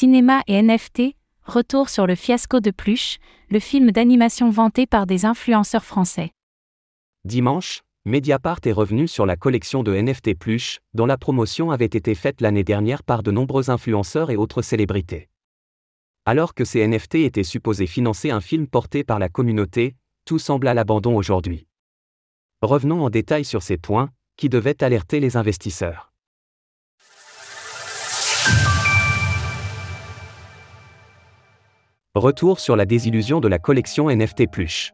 Cinéma et NFT, retour sur le fiasco de Pluche, le film d'animation vanté par des influenceurs français. Dimanche, Mediapart est revenu sur la collection de NFT Pluche, dont la promotion avait été faite l'année dernière par de nombreux influenceurs et autres célébrités. Alors que ces NFT étaient supposés financer un film porté par la communauté, tout semble à l'abandon aujourd'hui. Revenons en détail sur ces points, qui devaient alerter les investisseurs. Retour sur la désillusion de la collection NFT Pluche.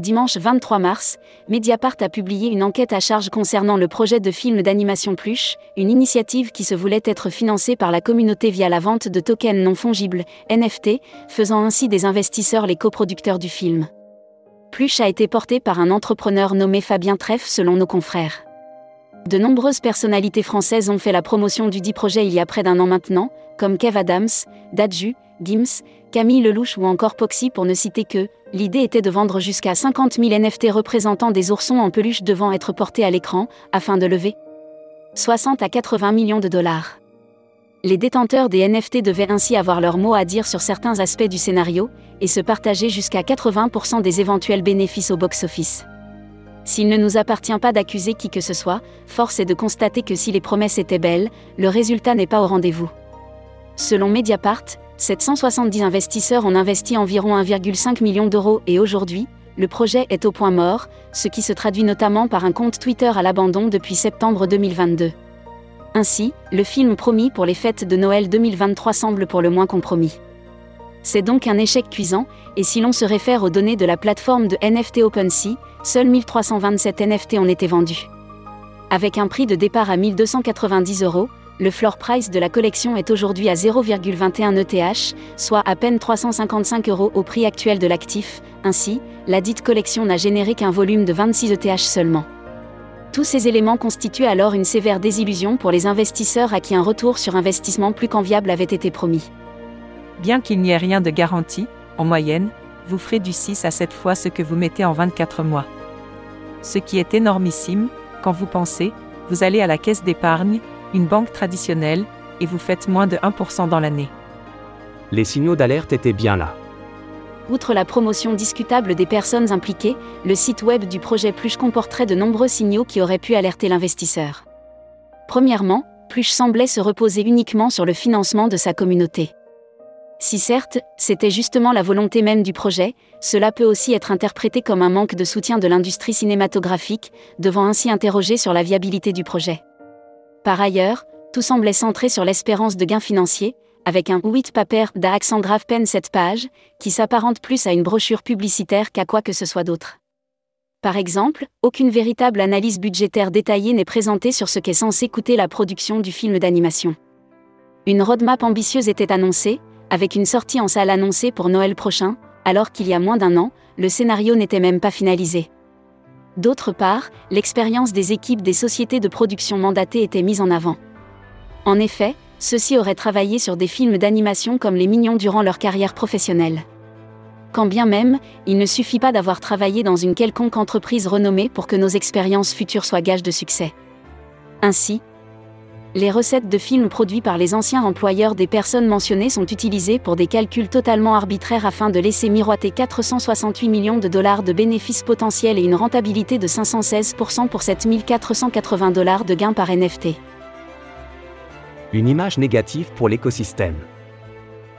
Dimanche 23 mars, Mediapart a publié une enquête à charge concernant le projet de film d'animation Pluche, une initiative qui se voulait être financée par la communauté via la vente de tokens non fongibles, NFT, faisant ainsi des investisseurs les coproducteurs du film. Pluche a été porté par un entrepreneur nommé Fabien Treff selon nos confrères. De nombreuses personnalités françaises ont fait la promotion du dit projet il y a près d'un an maintenant, comme Kev Adams, Dadju, Gims, Camille Lelouch ou encore Poxy pour ne citer que, l'idée était de vendre jusqu'à 50 000 NFT représentant des oursons en peluche devant être portés à l'écran, afin de lever 60 à 80 millions de dollars. Les détenteurs des NFT devaient ainsi avoir leur mot à dire sur certains aspects du scénario, et se partager jusqu'à 80% des éventuels bénéfices au box-office. S'il ne nous appartient pas d'accuser qui que ce soit, force est de constater que si les promesses étaient belles, le résultat n'est pas au rendez-vous. Selon Mediapart, 770 investisseurs ont investi environ 1,5 million d'euros et aujourd'hui, le projet est au point mort, ce qui se traduit notamment par un compte Twitter à l'abandon depuis septembre 2022. Ainsi, le film promis pour les fêtes de Noël 2023 semble pour le moins compromis. C'est donc un échec cuisant, et si l'on se réfère aux données de la plateforme de NFT OpenSea, seuls 1327 NFT ont été vendus. Avec un prix de départ à 1290 euros, le floor price de la collection est aujourd'hui à 0,21 ETH, soit à peine 355 euros au prix actuel de l'actif, ainsi, la dite collection n'a généré qu'un volume de 26 ETH seulement. Tous ces éléments constituent alors une sévère désillusion pour les investisseurs à qui un retour sur investissement plus qu'enviable avait été promis. Bien qu'il n'y ait rien de garanti, en moyenne, vous ferez du 6 à 7 fois ce que vous mettez en 24 mois. Ce qui est énormissime, quand vous pensez, vous allez à la caisse d'épargne, une banque traditionnelle, et vous faites moins de 1% dans l'année. Les signaux d'alerte étaient bien là. Outre la promotion discutable des personnes impliquées, le site web du projet Pluche comporterait de nombreux signaux qui auraient pu alerter l'investisseur. Premièrement, Pluche semblait se reposer uniquement sur le financement de sa communauté. Si certes, c'était justement la volonté même du projet, cela peut aussi être interprété comme un manque de soutien de l'industrie cinématographique, devant ainsi interroger sur la viabilité du projet. Par ailleurs, tout semblait centré sur l'espérance de gains financiers, avec un 8 paper d'accent grave peine 7 pages, qui s'apparente plus à une brochure publicitaire qu'à quoi que ce soit d'autre. Par exemple, aucune véritable analyse budgétaire détaillée n'est présentée sur ce qu'est censé coûter la production du film d'animation. Une roadmap ambitieuse était annoncée, avec une sortie en salle annoncée pour Noël prochain, alors qu'il y a moins d'un an, le scénario n'était même pas finalisé. D'autre part, l'expérience des équipes des sociétés de production mandatées était mise en avant. En effet, ceux-ci auraient travaillé sur des films d'animation comme Les Mignons durant leur carrière professionnelle. Quand bien même, il ne suffit pas d'avoir travaillé dans une quelconque entreprise renommée pour que nos expériences futures soient gages de succès. Ainsi, les recettes de films produits par les anciens employeurs des personnes mentionnées sont utilisées pour des calculs totalement arbitraires afin de laisser miroiter 468 millions de dollars de bénéfices potentiels et une rentabilité de 516% pour 7480 dollars de gains par NFT. Une image négative pour l'écosystème.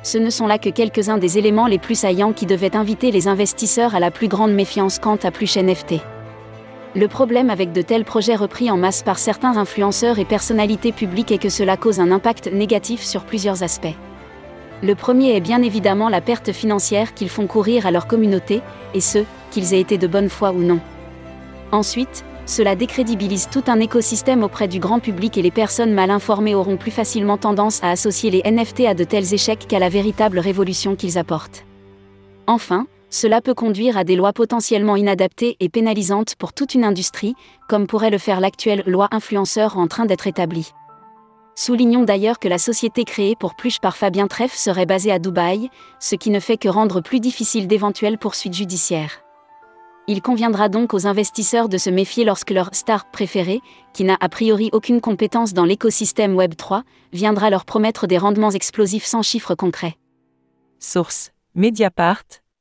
Ce ne sont là que quelques-uns des éléments les plus saillants qui devaient inviter les investisseurs à la plus grande méfiance quant à plus NFT. Le problème avec de tels projets repris en masse par certains influenceurs et personnalités publiques est que cela cause un impact négatif sur plusieurs aspects. Le premier est bien évidemment la perte financière qu'ils font courir à leur communauté, et ce, qu'ils aient été de bonne foi ou non. Ensuite, cela décrédibilise tout un écosystème auprès du grand public et les personnes mal informées auront plus facilement tendance à associer les NFT à de tels échecs qu'à la véritable révolution qu'ils apportent. Enfin, cela peut conduire à des lois potentiellement inadaptées et pénalisantes pour toute une industrie, comme pourrait le faire l'actuelle loi influenceur en train d'être établie. Soulignons d'ailleurs que la société créée pour Pluche par Fabien Treff serait basée à Dubaï, ce qui ne fait que rendre plus difficile d'éventuelles poursuites judiciaires. Il conviendra donc aux investisseurs de se méfier lorsque leur star préférée, qui n'a a priori aucune compétence dans l'écosystème Web3, viendra leur promettre des rendements explosifs sans chiffres concrets. Source Mediapart,